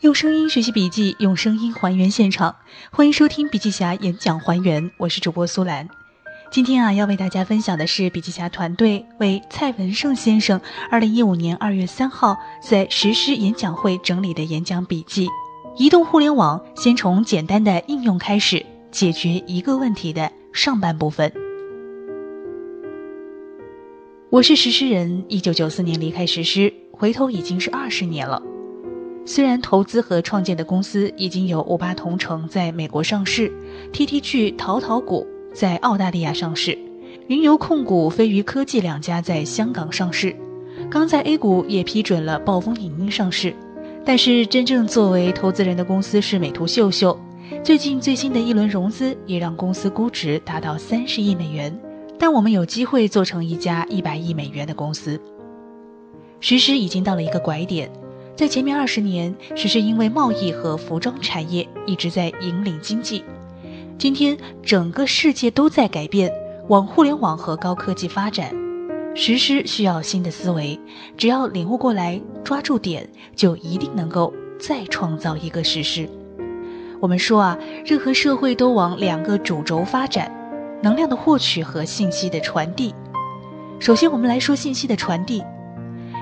用声音学习笔记，用声音还原现场。欢迎收听笔记侠演讲还原，我是主播苏兰。今天啊，要为大家分享的是笔记侠团队为蔡文胜先生二零一五年二月三号在实施演讲会整理的演讲笔记。移动互联网先从简单的应用开始，解决一个问题的上半部分。我是实施人，一九九四年离开实施，回头已经是二十年了。虽然投资和创建的公司已经有五八同城在美国上市，TTG 淘淘股在澳大利亚上市，云游控股、飞鱼科技两家在香港上市，刚在 A 股也批准了暴风影音上市，但是真正作为投资人的公司是美图秀秀。最近最新的一轮融资也让公司估值达到三十亿美元，但我们有机会做成一家一百亿美元的公司。实施已经到了一个拐点。在前面二十年，只是因为贸易和服装产业一直在引领经济。今天，整个世界都在改变，往互联网和高科技发展。实施需要新的思维，只要领悟过来，抓住点，就一定能够再创造一个实施。我们说啊，任何社会都往两个主轴发展：能量的获取和信息的传递。首先，我们来说信息的传递。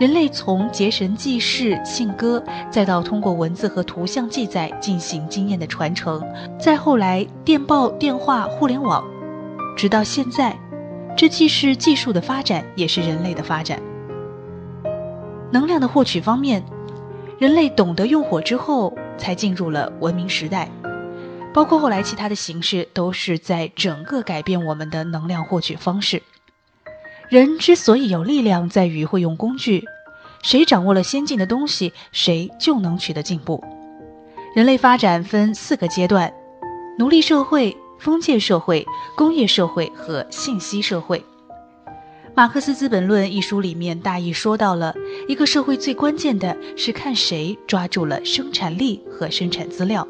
人类从结绳记事、信鸽，再到通过文字和图像记载进行经验的传承，再后来电报、电话、互联网，直到现在，这既是技术的发展，也是人类的发展。能量的获取方面，人类懂得用火之后，才进入了文明时代，包括后来其他的形式，都是在整个改变我们的能量获取方式。人之所以有力量，在于会用工具。谁掌握了先进的东西，谁就能取得进步。人类发展分四个阶段：奴隶社会、封建社会、工业社会和信息社会。马克思《资本论》一书里面大意说到了，一个社会最关键的是看谁抓住了生产力和生产资料。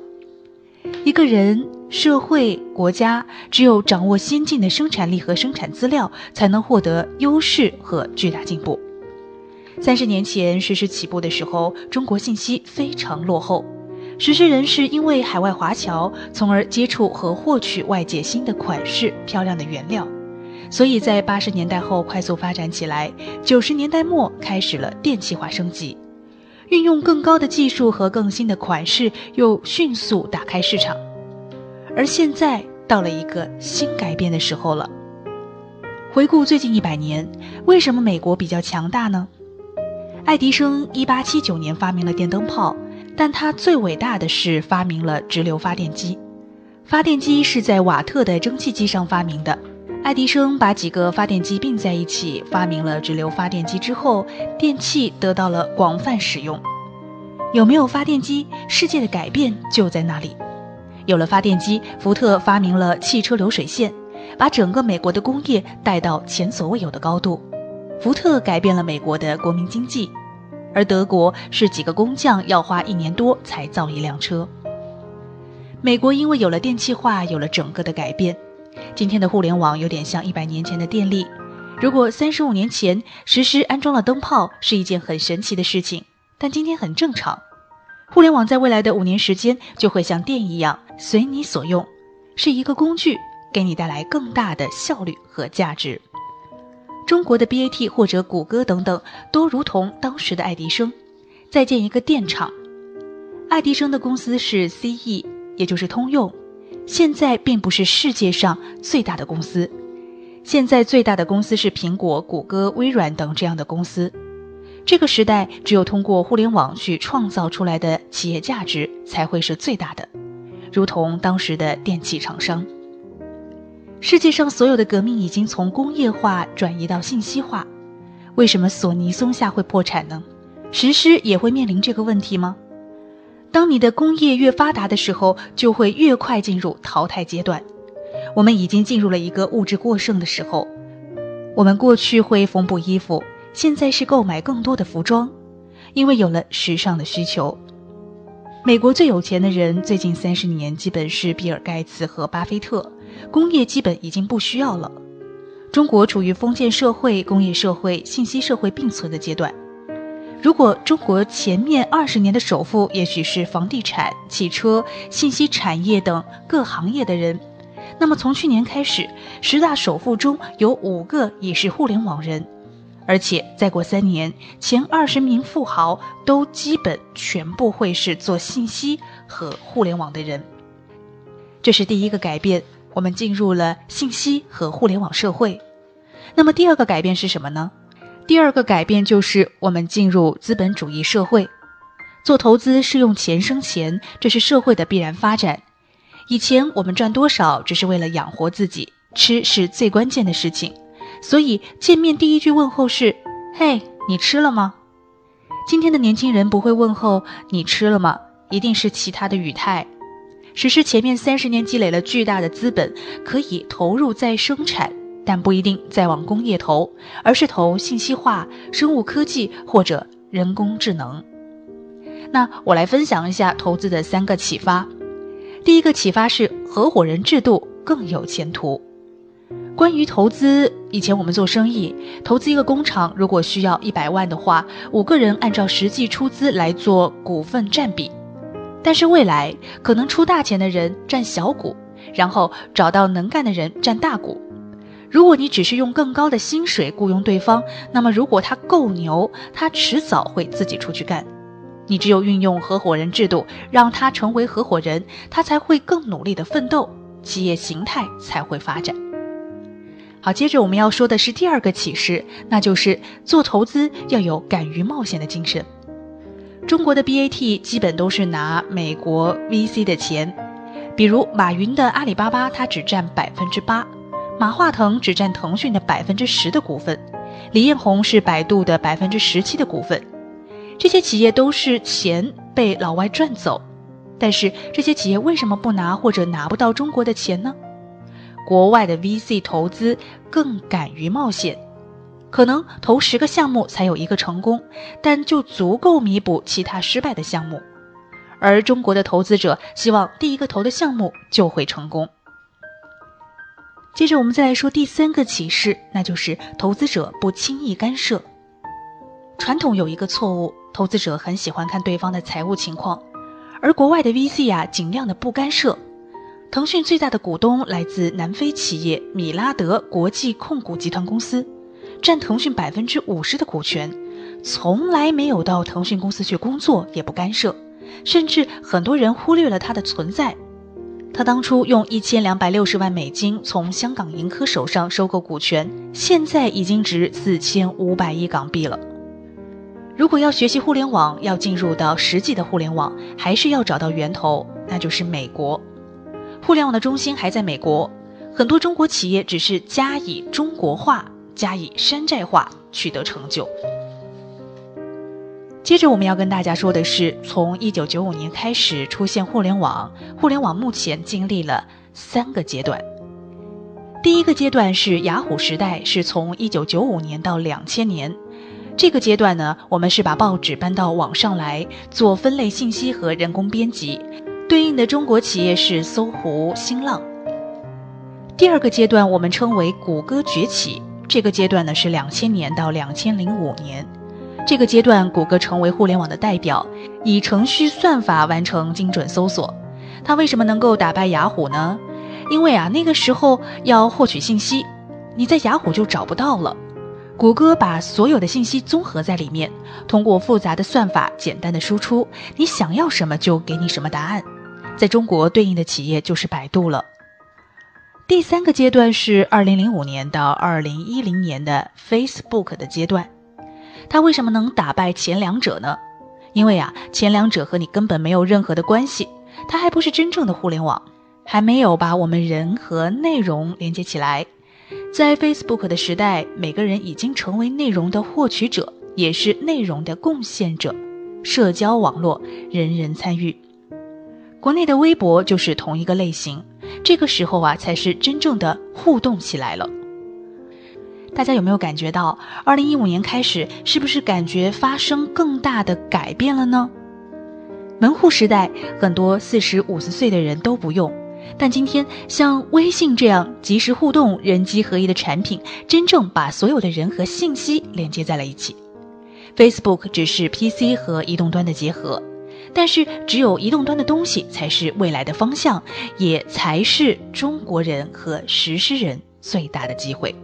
一个人、社会、国家，只有掌握先进的生产力和生产资料，才能获得优势和巨大进步。三十年前实施起步的时候，中国信息非常落后。实施人是因为海外华侨，从而接触和获取外界新的款式、漂亮的原料，所以在八十年代后快速发展起来。九十年代末开始了电气化升级。运用更高的技术和更新的款式，又迅速打开市场。而现在到了一个新改变的时候了。回顾最近一百年，为什么美国比较强大呢？爱迪生一八七九年发明了电灯泡，但他最伟大的是发明了直流发电机。发电机是在瓦特的蒸汽机上发明的。爱迪生把几个发电机并在一起，发明了直流发电机之后，电器得到了广泛使用。有没有发电机，世界的改变就在那里。有了发电机，福特发明了汽车流水线，把整个美国的工业带到前所未有的高度。福特改变了美国的国民经济，而德国是几个工匠要花一年多才造一辆车。美国因为有了电气化，有了整个的改变。今天的互联网有点像一百年前的电力。如果三十五年前实施安装了灯泡是一件很神奇的事情，但今天很正常。互联网在未来的五年时间就会像电一样随你所用，是一个工具，给你带来更大的效率和价值。中国的 BAT 或者谷歌等等，都如同当时的爱迪生，在建一个电厂。爱迪生的公司是 CE，也就是通用。现在并不是世界上最大的公司，现在最大的公司是苹果、谷歌、微软等这样的公司。这个时代，只有通过互联网去创造出来的企业价值才会是最大的，如同当时的电器厂商。世界上所有的革命已经从工业化转移到信息化，为什么索尼、松下会破产呢？实施也会面临这个问题吗？当你的工业越发达的时候，就会越快进入淘汰阶段。我们已经进入了一个物质过剩的时候。我们过去会缝补衣服，现在是购买更多的服装，因为有了时尚的需求。美国最有钱的人最近三十年基本是比尔盖茨和巴菲特，工业基本已经不需要了。中国处于封建社会、工业社会、信息社会并存的阶段。如果中国前面二十年的首富也许是房地产、汽车、信息产业等各行业的人，那么从去年开始，十大首富中有五个也是互联网人，而且再过三年，前二十名富豪都基本全部会是做信息和互联网的人。这是第一个改变，我们进入了信息和互联网社会。那么第二个改变是什么呢？第二个改变就是我们进入资本主义社会，做投资是用钱生钱，这是社会的必然发展。以前我们赚多少只是为了养活自己，吃是最关键的事情，所以见面第一句问候是：“嘿，你吃了吗？”今天的年轻人不会问候“你吃了吗”，一定是其他的语态。只是前面三十年积累了巨大的资本，可以投入再生产。但不一定再往工业投，而是投信息化、生物科技或者人工智能。那我来分享一下投资的三个启发。第一个启发是合伙人制度更有前途。关于投资，以前我们做生意，投资一个工厂，如果需要一百万的话，五个人按照实际出资来做股份占比。但是未来可能出大钱的人占小股，然后找到能干的人占大股。如果你只是用更高的薪水雇佣对方，那么如果他够牛，他迟早会自己出去干。你只有运用合伙人制度，让他成为合伙人，他才会更努力的奋斗，企业形态才会发展。好，接着我们要说的是第二个启示，那就是做投资要有敢于冒险的精神。中国的 BAT 基本都是拿美国 VC 的钱，比如马云的阿里巴巴，他只占百分之八。马化腾只占腾讯的百分之十的股份，李彦宏是百度的百分之十七的股份。这些企业都是钱被老外赚走，但是这些企业为什么不拿或者拿不到中国的钱呢？国外的 VC 投资更敢于冒险，可能投十个项目才有一个成功，但就足够弥补其他失败的项目。而中国的投资者希望第一个投的项目就会成功。接着我们再来说第三个启示，那就是投资者不轻易干涉。传统有一个错误，投资者很喜欢看对方的财务情况，而国外的 VC 啊，尽量的不干涉。腾讯最大的股东来自南非企业米拉德国际控股集团公司，占腾讯百分之五十的股权，从来没有到腾讯公司去工作，也不干涉，甚至很多人忽略了他的存在。他当初用一千两百六十万美金从香港盈科手上收购股权，现在已经值四千五百亿港币了。如果要学习互联网，要进入到实际的互联网，还是要找到源头，那就是美国。互联网的中心还在美国，很多中国企业只是加以中国化、加以山寨化，取得成就。接着我们要跟大家说的是，从一九九五年开始出现互联网，互联网目前经历了三个阶段。第一个阶段是雅虎时代，是从一九九五年到两千年。这个阶段呢，我们是把报纸搬到网上来做分类信息和人工编辑，对应的中国企业是搜狐、新浪。第二个阶段我们称为谷歌崛起，这个阶段呢是两千年到两千零五年。这个阶段，谷歌成为互联网的代表，以程序算法完成精准搜索。它为什么能够打败雅虎呢？因为啊，那个时候要获取信息，你在雅虎就找不到了。谷歌把所有的信息综合在里面，通过复杂的算法，简单的输出，你想要什么就给你什么答案。在中国对应的企业就是百度了。第三个阶段是二零零五年到二零一零年的 Facebook 的阶段。它为什么能打败前两者呢？因为啊，前两者和你根本没有任何的关系，它还不是真正的互联网，还没有把我们人和内容连接起来。在 Facebook 的时代，每个人已经成为内容的获取者，也是内容的贡献者。社交网络，人人参与。国内的微博就是同一个类型，这个时候啊，才是真正的互动起来了。大家有没有感觉到，二零一五年开始，是不是感觉发生更大的改变了呢？门户时代，很多四十五十岁的人都不用，但今天像微信这样即时互动、人机合一的产品，真正把所有的人和信息连接在了一起。Facebook 只是 PC 和移动端的结合，但是只有移动端的东西才是未来的方向，也才是中国人和实施人最大的机会。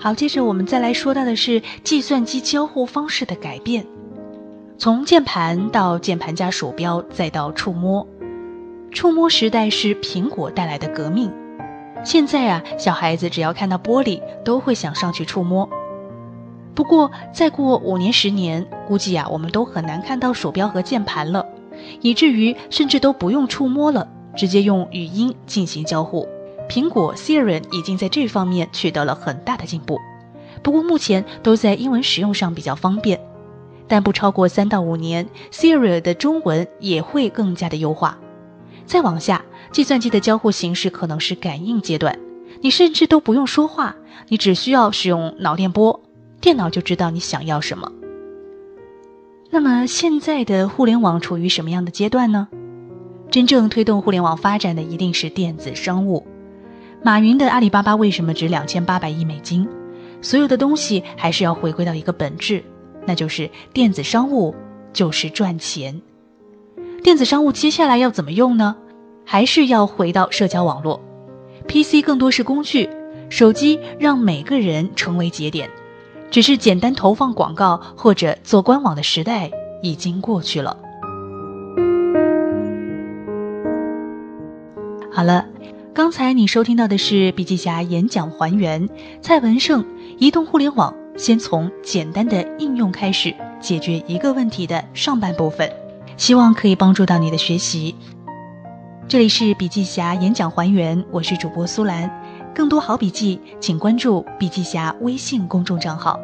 好，接着我们再来说到的是计算机交互方式的改变，从键盘到键盘加鼠标，再到触摸，触摸时代是苹果带来的革命。现在啊，小孩子只要看到玻璃，都会想上去触摸。不过再过五年十年，估计啊，我们都很难看到鼠标和键盘了，以至于甚至都不用触摸了，直接用语音进行交互。苹果 Siri 已经在这方面取得了很大的进步，不过目前都在英文使用上比较方便，但不超过三到五年，Siri 的中文也会更加的优化。再往下，计算机的交互形式可能是感应阶段，你甚至都不用说话，你只需要使用脑电波，电脑就知道你想要什么。那么现在的互联网处于什么样的阶段呢？真正推动互联网发展的一定是电子商务。马云的阿里巴巴为什么值两千八百亿美金？所有的东西还是要回归到一个本质，那就是电子商务就是赚钱。电子商务接下来要怎么用呢？还是要回到社交网络？PC 更多是工具，手机让每个人成为节点，只是简单投放广告或者做官网的时代已经过去了。好了。刚才你收听到的是笔记侠演讲还原蔡文胜移动互联网先从简单的应用开始解决一个问题的上半部分，希望可以帮助到你的学习。这里是笔记侠演讲还原，我是主播苏兰，更多好笔记请关注笔记侠微信公众账号。